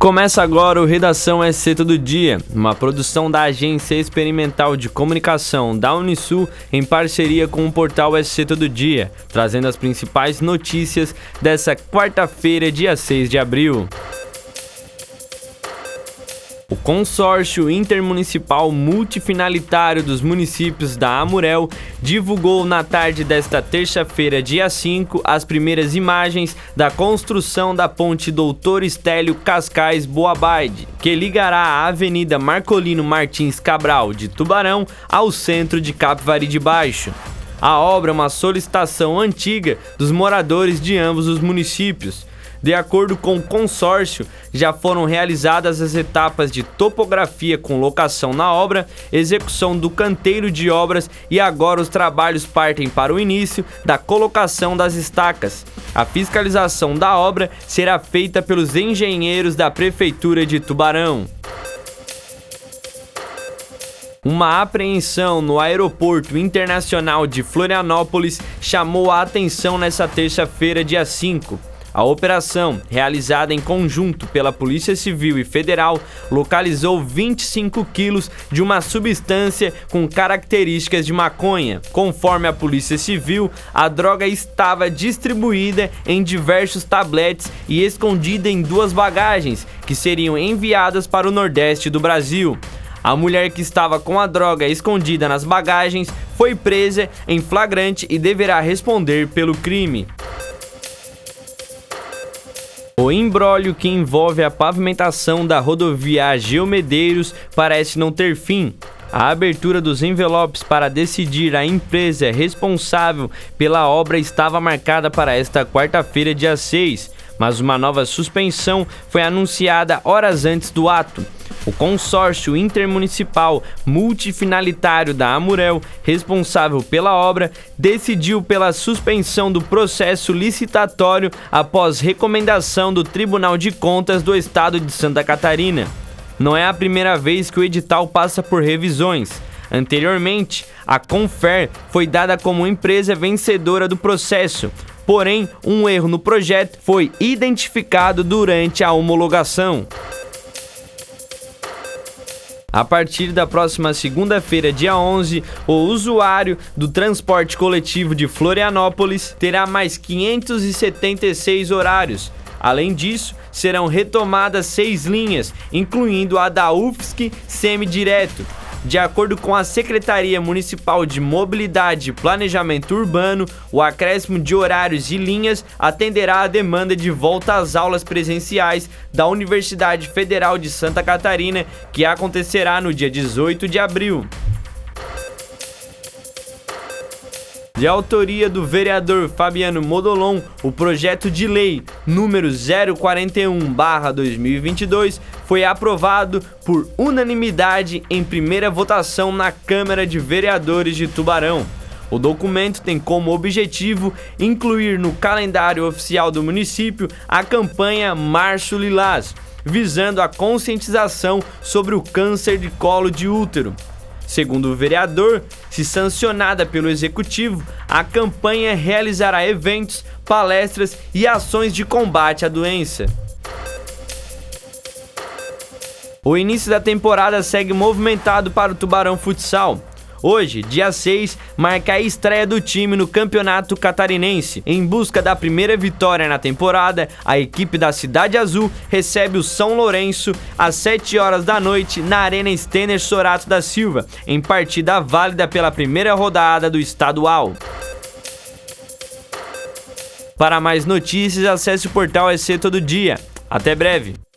Começa agora o Redação SC Todo Dia, uma produção da Agência Experimental de Comunicação da Unisul em parceria com o portal SC Todo Dia, trazendo as principais notícias dessa quarta-feira, dia 6 de abril. Consórcio intermunicipal multifinalitário dos municípios da Amurel divulgou na tarde desta terça-feira, dia 5, as primeiras imagens da construção da ponte Doutor Estélio Cascais Boabaide, que ligará a Avenida Marcolino Martins Cabral de Tubarão ao centro de Capivari de Baixo. A obra é uma solicitação antiga dos moradores de ambos os municípios de acordo com o consórcio, já foram realizadas as etapas de topografia com locação na obra, execução do canteiro de obras e agora os trabalhos partem para o início da colocação das estacas. A fiscalização da obra será feita pelos engenheiros da Prefeitura de Tubarão. Uma apreensão no Aeroporto Internacional de Florianópolis chamou a atenção nesta terça-feira, dia 5. A operação, realizada em conjunto pela Polícia Civil e Federal, localizou 25 quilos de uma substância com características de maconha. Conforme a Polícia Civil, a droga estava distribuída em diversos tabletes e escondida em duas bagagens, que seriam enviadas para o Nordeste do Brasil. A mulher que estava com a droga escondida nas bagagens foi presa em flagrante e deverá responder pelo crime. O embrólio que envolve a pavimentação da rodovia Geomedeiros parece não ter fim. A abertura dos envelopes para decidir a empresa responsável pela obra estava marcada para esta quarta-feira, dia 6, mas uma nova suspensão foi anunciada horas antes do ato. O consórcio intermunicipal multifinalitário da Amurel, responsável pela obra, decidiu pela suspensão do processo licitatório após recomendação do Tribunal de Contas do Estado de Santa Catarina. Não é a primeira vez que o edital passa por revisões. Anteriormente, a Confer foi dada como empresa vencedora do processo, porém, um erro no projeto foi identificado durante a homologação. A partir da próxima segunda-feira, dia 11, o usuário do transporte coletivo de Florianópolis terá mais 576 horários. Além disso, serão retomadas seis linhas, incluindo a da UFSC semidireto, de acordo com a Secretaria Municipal de Mobilidade e Planejamento Urbano, o acréscimo de horários e linhas atenderá à demanda de volta às aulas presenciais da Universidade Federal de Santa Catarina, que acontecerá no dia 18 de abril. De autoria do vereador Fabiano Modolon, o projeto de lei número 041/2022 foi aprovado por unanimidade em primeira votação na Câmara de Vereadores de Tubarão. O documento tem como objetivo incluir no calendário oficial do município a campanha Março Lilás, visando a conscientização sobre o câncer de colo de útero. Segundo o vereador, se sancionada pelo executivo, a campanha realizará eventos, palestras e ações de combate à doença. O início da temporada segue movimentado para o Tubarão Futsal. Hoje, dia 6, marca a estreia do time no Campeonato Catarinense. Em busca da primeira vitória na temporada, a equipe da Cidade Azul recebe o São Lourenço às 7 horas da noite na Arena Stener Sorato da Silva, em partida válida pela primeira rodada do estadual. Para mais notícias, acesse o portal EC Todo Dia. Até breve!